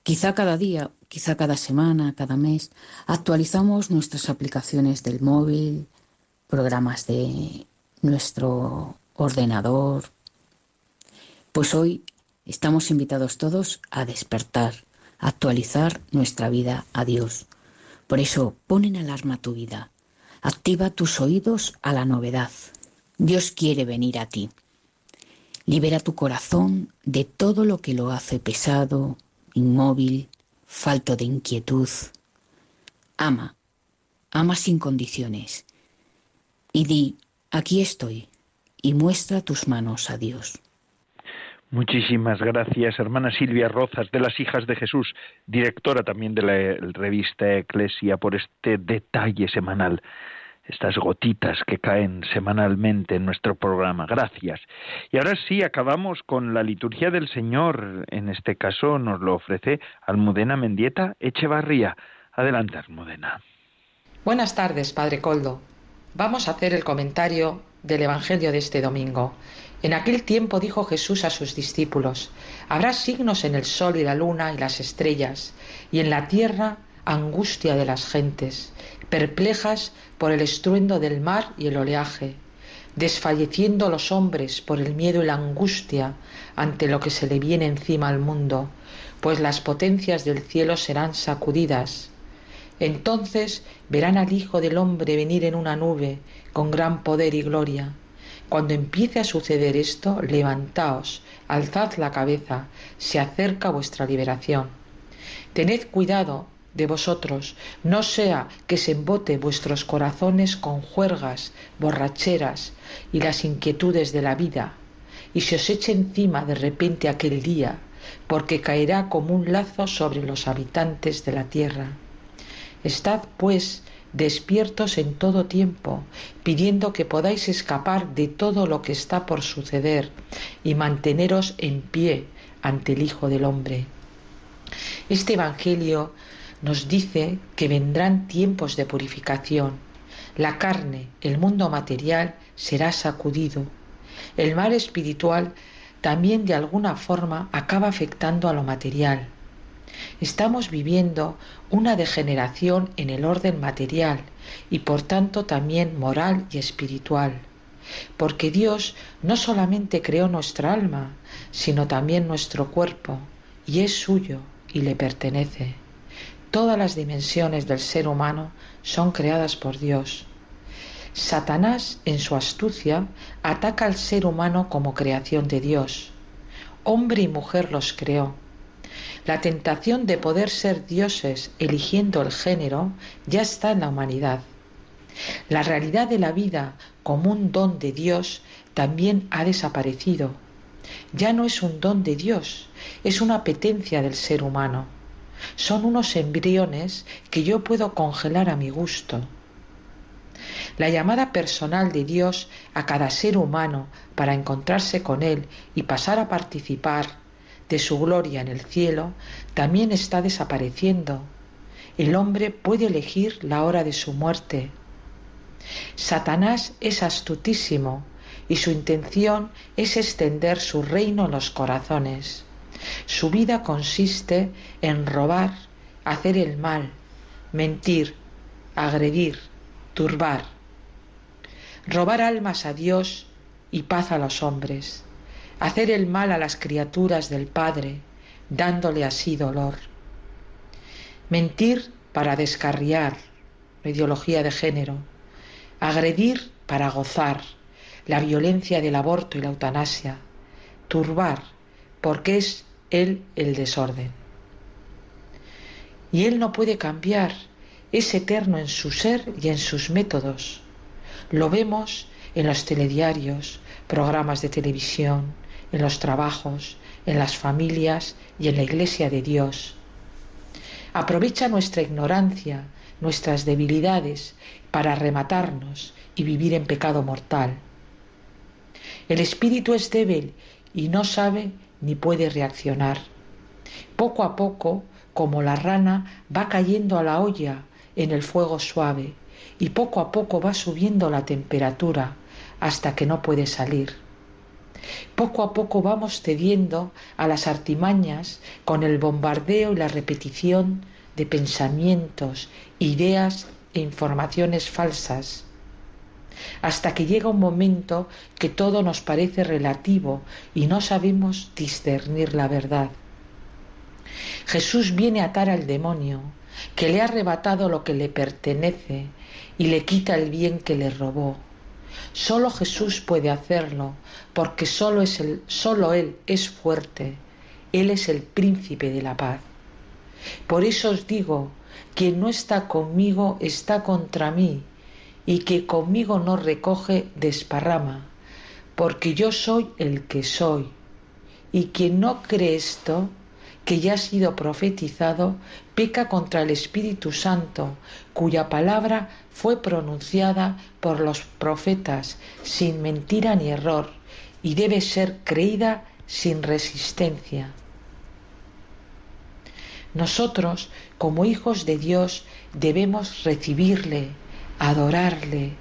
quizá cada día, quizá cada semana, cada mes, actualizamos nuestras aplicaciones del móvil, programas de nuestro ordenador? Pues hoy estamos invitados todos a despertar, a actualizar nuestra vida a Dios. Por eso, pon en alarma tu vida, activa tus oídos a la novedad, Dios quiere venir a ti. Libera tu corazón de todo lo que lo hace pesado, inmóvil, falto de inquietud. Ama, ama sin condiciones. Y di, aquí estoy, y muestra tus manos a Dios. Muchísimas gracias, hermana Silvia Rozas, de las Hijas de Jesús, directora también de la revista Eclesia, por este detalle semanal estas gotitas que caen semanalmente en nuestro programa. Gracias. Y ahora sí, acabamos con la liturgia del Señor. En este caso nos lo ofrece Almudena Mendieta Echevarría. Adelante, Almudena. Buenas tardes, Padre Coldo. Vamos a hacer el comentario del Evangelio de este domingo. En aquel tiempo dijo Jesús a sus discípulos, Habrá signos en el sol y la luna y las estrellas, y en la tierra angustia de las gentes, perplejas por el estruendo del mar y el oleaje, desfalleciendo los hombres por el miedo y la angustia ante lo que se le viene encima al mundo, pues las potencias del cielo serán sacudidas. Entonces verán al Hijo del Hombre venir en una nube con gran poder y gloria. Cuando empiece a suceder esto, levantaos, alzad la cabeza, se acerca vuestra liberación. Tened cuidado de vosotros, no sea que se embote vuestros corazones con juergas, borracheras y las inquietudes de la vida, y se os eche encima de repente aquel día, porque caerá como un lazo sobre los habitantes de la tierra. Estad, pues, despiertos en todo tiempo, pidiendo que podáis escapar de todo lo que está por suceder y manteneros en pie ante el Hijo del Hombre. Este Evangelio nos dice que vendrán tiempos de purificación. La carne, el mundo material, será sacudido. El mal espiritual también de alguna forma acaba afectando a lo material. Estamos viviendo una degeneración en el orden material y por tanto también moral y espiritual, porque Dios no solamente creó nuestra alma, sino también nuestro cuerpo, y es suyo y le pertenece. Todas las dimensiones del ser humano son creadas por Dios. Satanás, en su astucia, ataca al ser humano como creación de Dios. Hombre y mujer los creó. La tentación de poder ser dioses eligiendo el género ya está en la humanidad. La realidad de la vida como un don de Dios también ha desaparecido. Ya no es un don de Dios, es una apetencia del ser humano son unos embriones que yo puedo congelar a mi gusto. La llamada personal de Dios a cada ser humano para encontrarse con Él y pasar a participar de su gloria en el cielo también está desapareciendo. El hombre puede elegir la hora de su muerte. Satanás es astutísimo y su intención es extender su reino en los corazones. Su vida consiste en robar, hacer el mal, mentir, agredir, turbar. Robar almas a Dios y paz a los hombres, hacer el mal a las criaturas del Padre, dándole así dolor. Mentir para descarriar, la ideología de género, agredir para gozar, la violencia del aborto y la eutanasia, turbar, porque es él el desorden. Y él no puede cambiar, es eterno en su ser y en sus métodos. Lo vemos en los telediarios, programas de televisión, en los trabajos, en las familias y en la Iglesia de Dios. Aprovecha nuestra ignorancia, nuestras debilidades, para rematarnos y vivir en pecado mortal. El espíritu es débil y no sabe ni puede reaccionar. Poco a poco, como la rana, va cayendo a la olla en el fuego suave y poco a poco va subiendo la temperatura hasta que no puede salir. Poco a poco vamos cediendo a las artimañas con el bombardeo y la repetición de pensamientos, ideas e informaciones falsas, hasta que llega un momento que todo nos parece relativo y no sabemos discernir la verdad. Jesús viene a atar al demonio, que le ha arrebatado lo que le pertenece y le quita el bien que le robó. Solo Jesús puede hacerlo, porque solo, es el, solo Él es fuerte, Él es el príncipe de la paz. Por eso os digo, quien no está conmigo está contra mí, y que conmigo no recoge desparrama, porque yo soy el que soy. Y quien no cree esto, que ya ha sido profetizado, peca contra el Espíritu Santo, cuya palabra fue pronunciada por los profetas sin mentira ni error, y debe ser creída sin resistencia. Nosotros, como hijos de Dios, debemos recibirle, adorarle,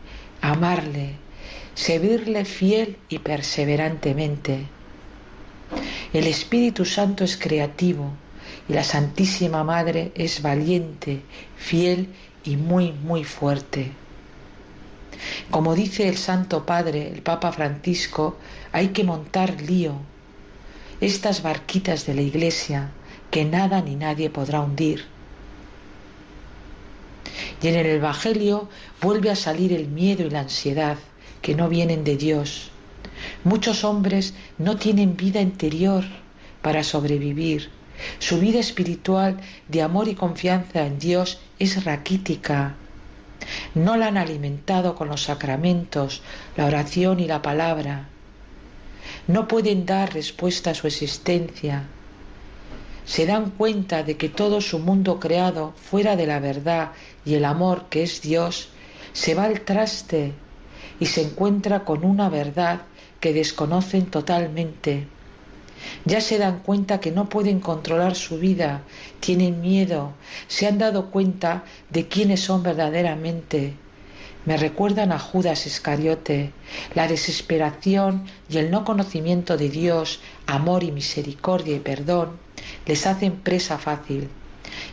amarle, servirle fiel y perseverantemente. El Espíritu Santo es creativo y la Santísima Madre es valiente, fiel y muy, muy fuerte. Como dice el Santo Padre, el Papa Francisco, hay que montar lío, estas barquitas de la Iglesia que nada ni nadie podrá hundir. Y en el Evangelio vuelve a salir el miedo y la ansiedad que no vienen de Dios. Muchos hombres no tienen vida interior para sobrevivir. Su vida espiritual de amor y confianza en Dios es raquítica. No la han alimentado con los sacramentos, la oración y la palabra. No pueden dar respuesta a su existencia se dan cuenta de que todo su mundo creado fuera de la verdad y el amor que es Dios, se va al traste y se encuentra con una verdad que desconocen totalmente. Ya se dan cuenta que no pueden controlar su vida, tienen miedo, se han dado cuenta de quiénes son verdaderamente. Me recuerdan a Judas Iscariote, la desesperación y el no conocimiento de Dios, amor y misericordia y perdón, les hacen presa fácil.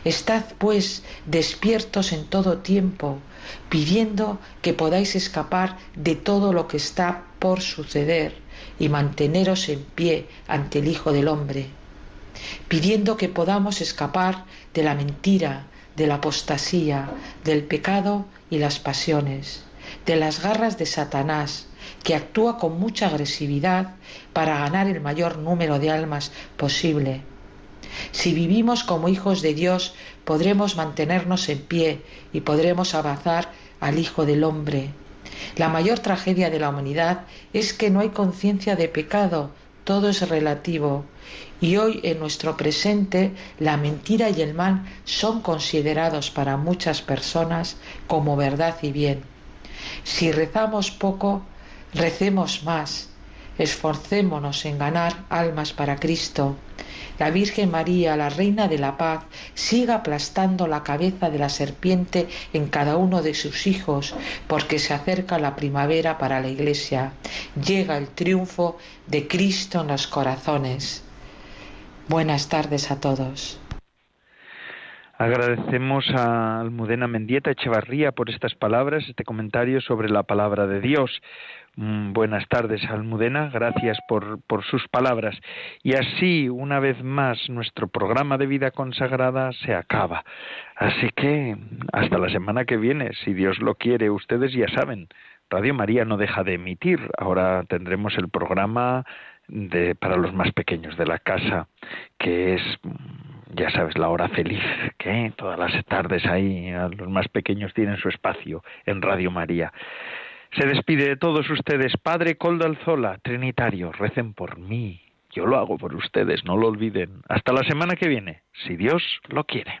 Estad, pues, despiertos en todo tiempo, pidiendo que podáis escapar de todo lo que está por suceder y manteneros en pie ante el Hijo del Hombre, pidiendo que podamos escapar de la mentira, de la apostasía, del pecado y las pasiones, de las garras de Satanás, que actúa con mucha agresividad para ganar el mayor número de almas posible si vivimos como hijos de Dios, podremos mantenernos en pie y podremos avanzar al Hijo del Hombre. La mayor tragedia de la humanidad es que no hay conciencia de pecado, todo es relativo. Y hoy en nuestro presente la mentira y el mal son considerados para muchas personas como verdad y bien. Si rezamos poco, recemos más, esforcémonos en ganar almas para Cristo la Virgen María, la Reina de la Paz, siga aplastando la cabeza de la serpiente en cada uno de sus hijos, porque se acerca la primavera para la Iglesia. Llega el triunfo de Cristo en los corazones. Buenas tardes a todos. Agradecemos a Almudena Mendieta Echevarría por estas palabras, este comentario sobre la palabra de Dios. Mm, buenas tardes, Almudena. Gracias por, por sus palabras. Y así, una vez más, nuestro programa de vida consagrada se acaba. Así que, hasta la semana que viene, si Dios lo quiere, ustedes ya saben. Radio María no deja de emitir. Ahora tendremos el programa de, para los más pequeños de la casa, que es, ya sabes, la hora feliz, que todas las tardes ahí los más pequeños tienen su espacio en Radio María. Se despide de todos ustedes, Padre Coldo Alzola, Trinitario, recen por mí. Yo lo hago por ustedes, no lo olviden. Hasta la semana que viene, si Dios lo quiere.